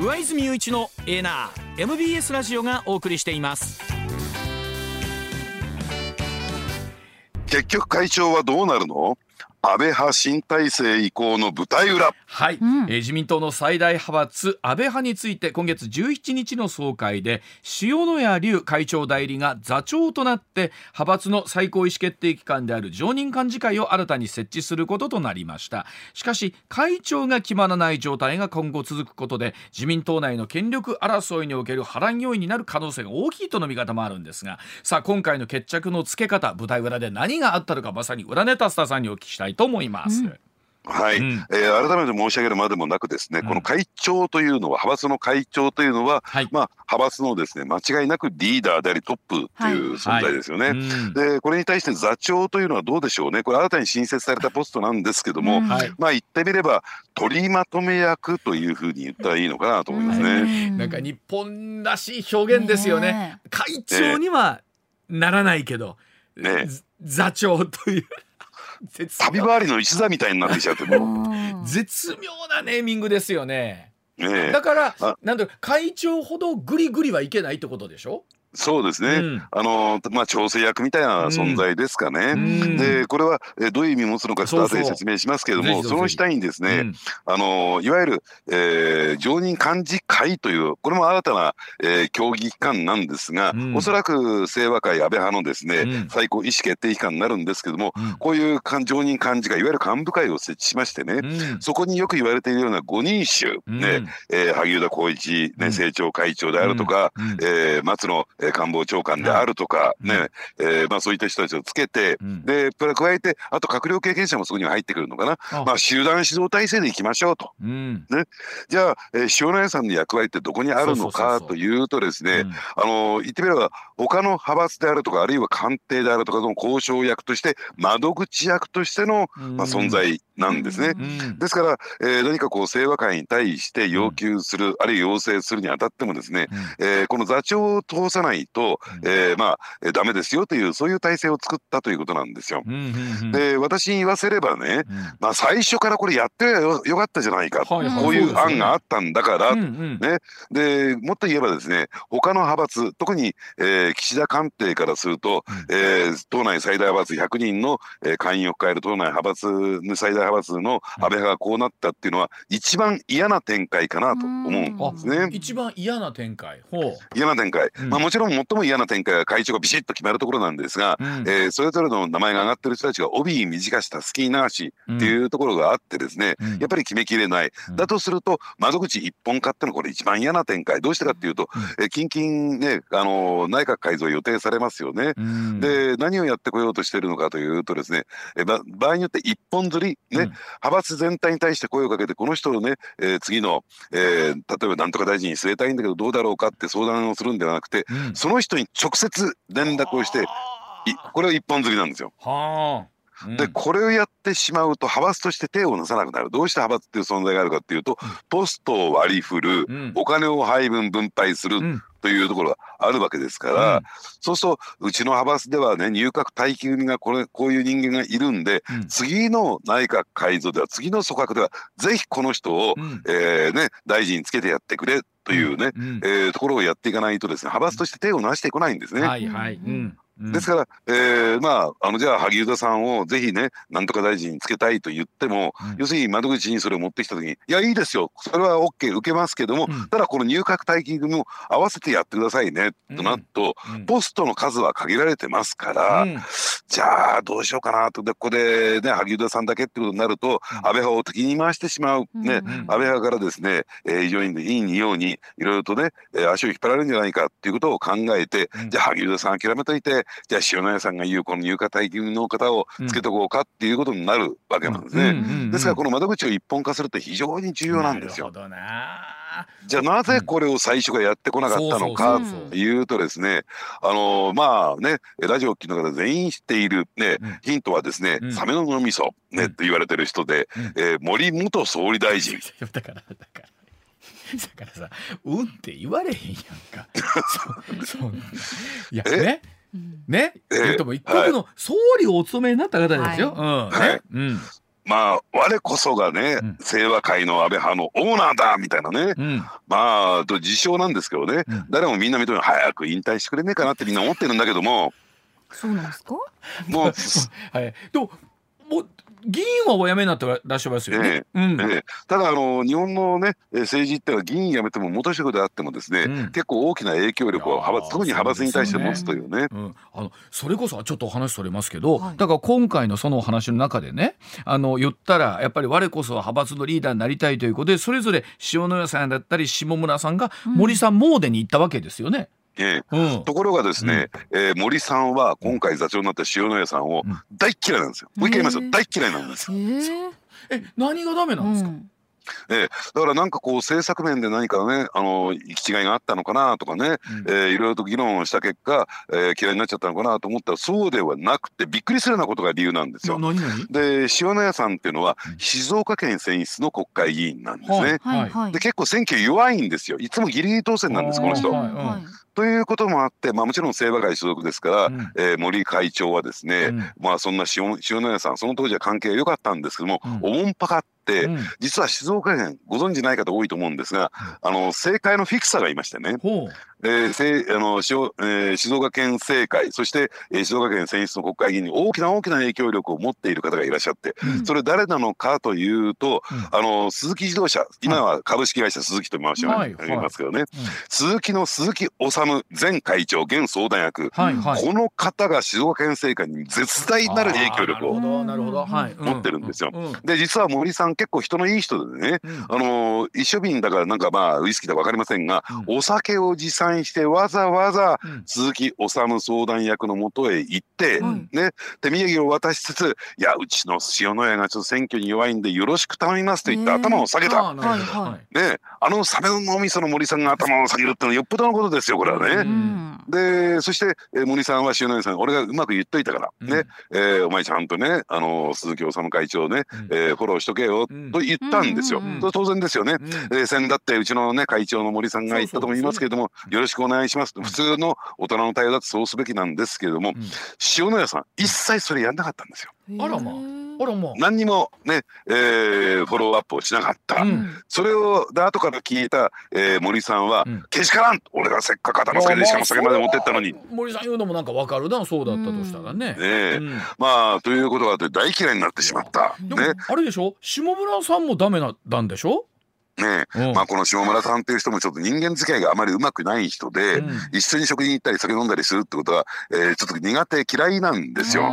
上泉雄一のエナー MBS ラジオがお送りしています。結局会長はどうなるの？安倍派新体制移行の舞台裏。はい、うん、えー、自民党の最大派閥安倍派について今月17日の総会で塩谷隆会長代理が座長となって派閥の最高意思決定機関である常任幹事会を新たに設置することとなりました。しかし会長が決まらない状態が今後続くことで自民党内の権力争いにおける波乱要因になる可能性が大きいとの見方もあるんですがさあ今回の決着のつけ方舞台裏で何があったのかまさに裏ネタスターさんにお聞きしたいと思います。うん。はい、うん、えー、改めて申し上げるまでもなくですね、うん、この会長というのは派閥の会長というのは、はい、まあ派閥のですね間違いなくリーダーでありトップという存在ですよね。はい。はい、でこれに対して座長というのはどうでしょうね。これ新たに新設されたポストなんですけども、まあ言ってみれば取りまとめ役というふうに言ったらいいのかなと思いますね。なんか日本らしい表現ですよね。ね会長にはならないけど、ね、座長という。旅回りの一座みたいになってきちゃって。もう絶妙なネーミングですよね。ねだからなんだ会長ほどグリグリはいけないってことでしょ？そうですね、うん、あのまあ、調整役みたいな存在ですかね、うん、でこれはえどういう意味を持つのかちょっと後で説明しますけれどもその下にですね、うん、あのいわゆる、えー、常任幹事会というこれも新たな、えー、協議機関なんですが、うん、おそらく清和会安倍派のですね、最高意思決定機関になるんですけども、こういう常任幹事会いわゆる幹部会を設置しましてね、そこによく言われているような5人衆、ねえー、萩生田光一、ね、政調会長であるとか、えー、松野官房長官であるとかね、はい、えー、まあ、そういった人たちをつけて、うん、で加えてあと閣僚経験者もそこに入ってくるのかな。まあ、集団指導体制でいきましょうと、うん、ね、じゃあ、えー、塩谷さんの役割ってどこにあるのかというとですね、あの言ってみれば他の派閥であるとかあるいは官邸であるとかの交渉役として窓口役としての、まあ、存在なんですね。ですから、えー、何かこう清和会に対して要求する、あるいは要請するにあたってもですね、えー、この座長を通さないと、えー、まあ、えー、ダメですよというそういう体制を作ったということなんですよ。で私に言わせればね、まあ、最初からこれやってよよかったじゃないか、こういう案があったんだから、ね。でもっと言えばですね他の派閥特に、えー、岸田官邸からすると、えー、党内最大派閥100人の、えー、会員を抱える党内派閥の最大派閥の安倍派がこうなったっていうのは一番嫌な展開かなと思うんですね。一番嫌な展開。嫌な展開、うん、まあ、もちろん最も嫌な展開は会長がビシッと決まるところなんですが、うん、えー、それぞれの名前が挙がってる人たちが帯短したスキー流しっていうところがあってですね、うん、やっぱり決めきれない、だとすると窓口一本化ってのはこれ一番嫌な展開。どうしてかっていうと、うん、え近々ねあの内閣改造予定されますよね。で何をやってこようとしてるのかというとですねえ場合によって一本釣りね、派閥全体に対して声をかけてこの人をね、えー、次の、えー、例えばなんとか大臣に据えたいんだけどどうだろうかって相談をするんではなくて、うん、その人に直接連絡をしてこれは一本釣りなんですよ。はあ。でこれをやってしまうと派閥として手をなさなくなる。どうして派閥っていう存在があるかっていうとポストを割り振る、うん、お金を配分分配する、うん、というところがあるわけですから、うん、そうするとうちの派閥ではね入閣待機組がこれこういう人間がいるんで、次の内閣改造では次の組閣ではぜひこの人を、うん、えー、ね、大臣につけてやってくれというね、うんうん、えー、ところをやっていかないとですね派閥として手をなしてこないんですね。はいはい、うんですから、えー、まああのじゃあ萩生田さんをぜひねなんとか大臣につけたいと言っても、うん、要するに窓口にそれを持ってきた時にいやいいですよ。それは OK 受けますけども、うん、ただこの入閣待機組も合わせてやってくださいね、となると、ポストの数は限られてますから、じゃあどうしようかなと。でここでね萩生田さんだけってことになると、安倍派を敵に回してしまう、ね安倍派からですね、えー、非常にいい匂いにいろいろとね、えー、足を引っ張られるんじゃないかっていうことを考えて、じゃあ萩生田さん諦めといてじゃあ塩谷さんが言うこの入荷待機の方をつけとこうかっていうことになるわけなんですね。ですからこの窓口を一本化するって非常に重要なんですよ。じゃあなぜこれを最初からやってこなかったのかというとですねあのまあねラジオを聞きの方全員知っているね、ヒントはですね、サメの脳みそねって言われてる人で、え森元総理大臣。だからだからだからさ「うん」って言われへんやんか。そうそう。いやねね、えー、も一国の総理をお務めになった方ですよ。まあ我こそがね、うん、清和会の安倍派のオーナーだみたいなね、うん、まあと自称なんですけどね、うん、誰もみんな認め早く引退してくれねえかなってみんな思ってるんだけども。そうなんですか？もう はい。でももう議員はお辞めになってらっしゃいますよね。えーうん、えー、ただあの日本のね政治ってのは議員辞めても元職であってもですね、うん、結構大きな影響力を派閥特に派閥に対して持つというね。うねうん、あのそれこそちょっとお話それますけど、はい、だから今回のそのお話の中でねあの言ったらやっぱり我こそは派閥のリーダーになりたいということでそれぞれ塩谷さんだったり下村さんが森さん。モーデに行ったわけですよね。ええ、うん、ところがですね、うん、えー、森さんは今回座長になった塩谷さんを大嫌いなんですよ。もう一回言いますよ、大嫌いなんですよ。え何がダメなんですか、うん。ええ、だからなんかこう政策面で何かねあの行き違いがあったのかなとかね、うん、えー、いろいろと議論をした結果、えー、嫌いになっちゃったのかなと思ったらそうではなくてびっくりするようなことが理由なんですよ。で塩谷さんっていうのは静岡県選出の国会議員なんですね。はいはい、で結構選挙弱いんですよ。いつもギリギリ当選なんですこの人。はいはいということもあって、まあ、もちろん清和会所属ですから、うん、えー、森会長はですね、うん、まあそんな塩塩谷さんその当時は関係良かったんですけども、うん、おもんぱかって、うん、実は静岡県ご存じない方多いと思うんですが、あの政界のフィクサーがいましてね、えー、あのえー、静岡県政界そして、えー、静岡県選出の国会議員に大きな大きな影響力を持っている方がいらっしゃって、それ誰なのかというと、あの鈴木自動車今は株式会社鈴木と申しますけどね、はい。はい、鈴木の鈴木治前会長現相談役、はいはい、この方が静岡県政界に絶大なる影響力を持ってるんですよ。で実は森さん結構人のいい人でね、うん、あの一緒瓶だからなんかまあウイスキーだか分かりませんが、うん、お酒を持参してわざわざ鈴木治相談役のもとへ行って、うん、ね手土産を渡しつつ「いやうちの塩谷がちょっと選挙に弱いんでよろしく頼みます」と言って頭を下げた。ねあのサメの脳みその森さんが頭を下げるってのはよっぽどのことですよこれはね。でそして、えー、森さんは塩谷さん俺がうまく言っといたから、うん、ね、えー、お前ちゃんとねあの鈴木治会長ね、うん、えー、フォローしとけよ、と言ったんですよ。うん、当然ですよね。うん、えー、先だってうちのね会長の森さんが言ったとも言いますけれども、よろしくお願いします。と普通の大人の対応だとそうすべきなんですけれども、塩谷さん一切それやんなかったんですよ。あらまあ。あらまあ、何にもね、えー、フォローアップをしなかった、うん、それをで後から聞いた、えー、森さんは、うん、けしからん俺がせっかく頭つけてしかも酒まで持ってったのに。森さん言うのもなんかわかる。なそうだったとしたらね。ね、うん、まあということがあって大嫌いになってしまった。ね、あれでしょ？下村さんもダメなんでしょ？ね、うん、まあこの下村さんっていう人もちょっと人間付き合いがあまりうまくない人で、うん、一緒に食事に行ったり酒飲んだりするってことは、えー、ちょっと苦手嫌いなんですよ。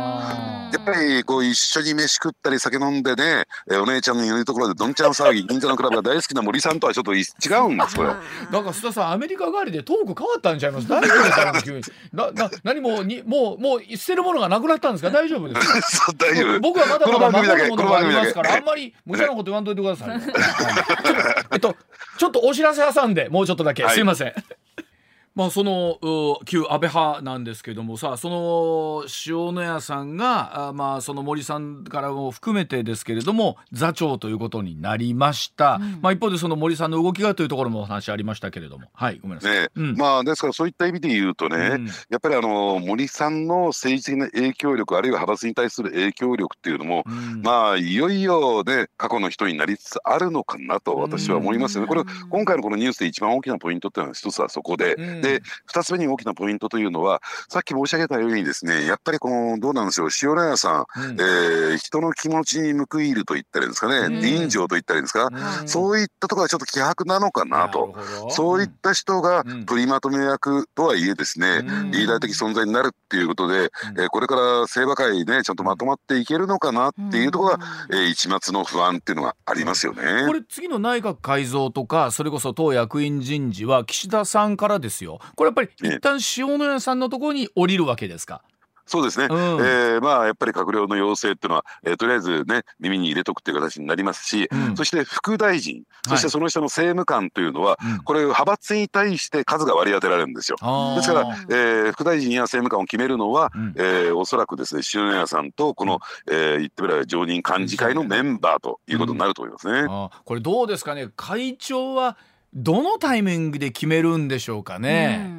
やっぱりこう一緒に飯食ったり酒飲んでね、えー、お姉ちゃんのいるところでどんちゃん騒ぎ銀座のクラブが大好きな森さんとはちょっと違うんですこれ。だから須田さんアメリカ帰りでトーク変わったんちゃいます？大丈夫ですか？急 になな何もにもうもう捨てるものがなくなったんですか？大丈夫ですか 大丈夫。僕はまだまだ守るものがありますからあんまり無茶なこと言わんといてください、えっとちょっとお知らせ挟んでもうちょっとだけ、はい、すいませんまあその旧安倍派なんですけどもさその塩谷さんがあまあその森さんからも含めてですけれども座長ということになりました、うん、まあ一方でその森さんの動きがというところもお話ありましたけれども。はいごめんなさい、ねうん、まあですからそういった意味で言うとね、うん、やっぱりあの森さんの政治的な影響力あるいは派閥に対する影響力っていうのも、まあいよいよね過去の人になりつつあるのかなと私は思いますよね、これ今回のこのニュースで一番大きなポイントっていうのは一つはそこで、で2つ目に大きなポイントというのはさっき申し上げたようにですねやっぱりこのどうなんでしょう塩谷さん、うん、えー、人の気持ちに報いると言ったらいいんですかね、人情と言ったらいいんですか、うん、そういったところはちょっと希薄なのかなと。そういった人が取りまとめ役とはいえですね、リーダー的存在になるっていうことで、えー、これから清和会ねちゃんとまとまっていけるのかなっていうところが、えー、一末の不安っていうのがありますよね。これ次の内閣改造とかそれこそ党役員人事は岸田さんからですよこれやっぱり一旦塩谷さんのところに降りるわけですか？そうですね、うん、えー、まあやっぱり閣僚の要請っていうのは、えー、とりあえずね耳に入れとくっていう形になりますし、うん、そして副大臣そしてその下の政務官というのは、はい、これ派閥に対して数が割り当てられるんですよ。ですから、えー、副大臣や政務官を決めるのは、うん、えー、おそらくですね塩谷さんとこの、うん、えー、言ってみれば常任幹事会のメンバーということになると思いますね。これどうですかね？会長はどのタイミングで決めるんでしょうかね？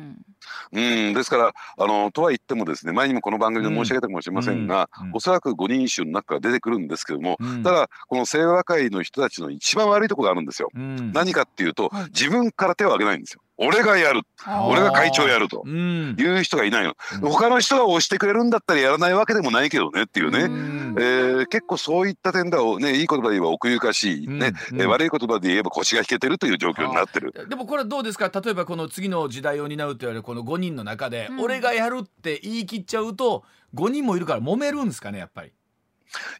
うん。ですからあのとは言ってもですね前にもこの番組で申し上げたかもしれませんが、うん。うん、おそらく五人衆の中から出てくるんですけども、うん、ただこの清和会の人たちの一番悪いところがあるんですよ。何かっていうと、自分から手を挙げないんですよ。俺がやる。俺が会長やると。いう人がいないの、うん、他の人が押してくれるんだったらやらないわけでもないけどねっていうね、うん、えー、結構そういった点ではねいい言葉で言えば奥ゆかしい。ね、うん、えー、悪い言葉で言えば腰が引けてるという状況になってる。でもこれどうですか？例えばこの次の時代を担うと言われるこの5人の中で、俺がやるって言い切っちゃうと5人もいるから揉めるんですかねやっぱり？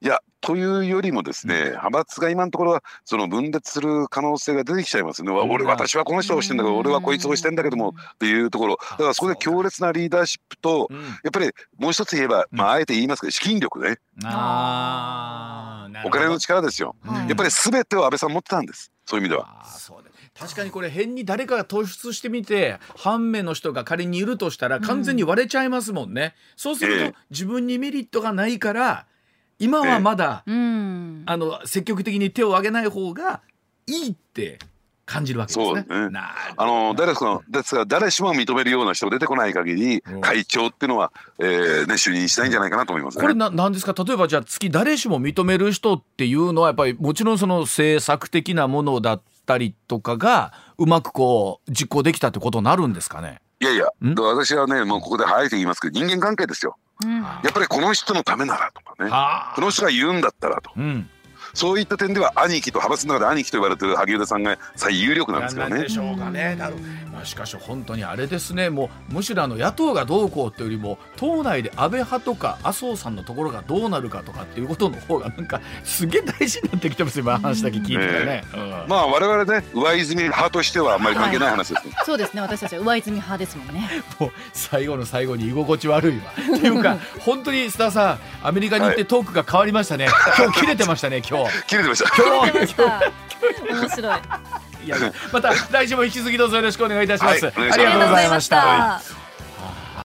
いやというよりもですね、派閥が今のところはその分裂する可能性が出てきちゃいますね、うん、俺私はこの人をしてんだけど、俺はこいつをしてんだけどもっていうところ。だからそこで強烈なリーダーシップと、やっぱりもう一つ言えば、まあ、あえて言いますけど資金力ね、お金の力ですよ、やっぱり全てを安倍さん持ってたんです。そういう意味では。確かにこれ変に誰かが突出してみて半目の人が仮にいるとしたら完全に割れちゃいますもんね、うん、そうすると自分にメリットがないから今はまだ、えー、あの積極的に手を挙げない方がいいって感じるわけですね。そうね。あの誰ですかですが誰しも認めるような人が出てこない限り、会長っていうのは、えーね、就任しないんじゃないかなと思います、ね、これななんですか？例えばじゃあ月誰しも認める人っていうのはやっぱりもちろんその政策的なものだったりとかがうまくこう実行できたってことになるんですかね？いやいや私はねもうここで早いと言いますけど人間関係ですよ。やっぱりこの人のためならとかねこの人が言うんだったらと、うん、そういった点では兄貴と派閥の中で兄貴と言われてる萩生田さんが最有力なんですよね。でしょうかね。なるまあ、しかし本当にあれですねもうむしろあの野党がどうこうっていうよりも党内で安倍派とか麻生さんのところがどうなるかとかっていうことの方がなんかすげえ大事になってきてます今話だけ聞いてね。ねうん、まあ我々ね上泉派としてはあんまり関係ない話です、ねはい、そうですね私たちは上泉派ですもんね。もう最後の最後に居心地悪いわ。っていうか本当にスターさんアメリカに行ってトークが変わりましたね。はい、今日切れてましたね今日。切れてました。今日面白い。いやまた来週も引き続きどうぞよろしくお願いいたします。はい、ありがとうございました。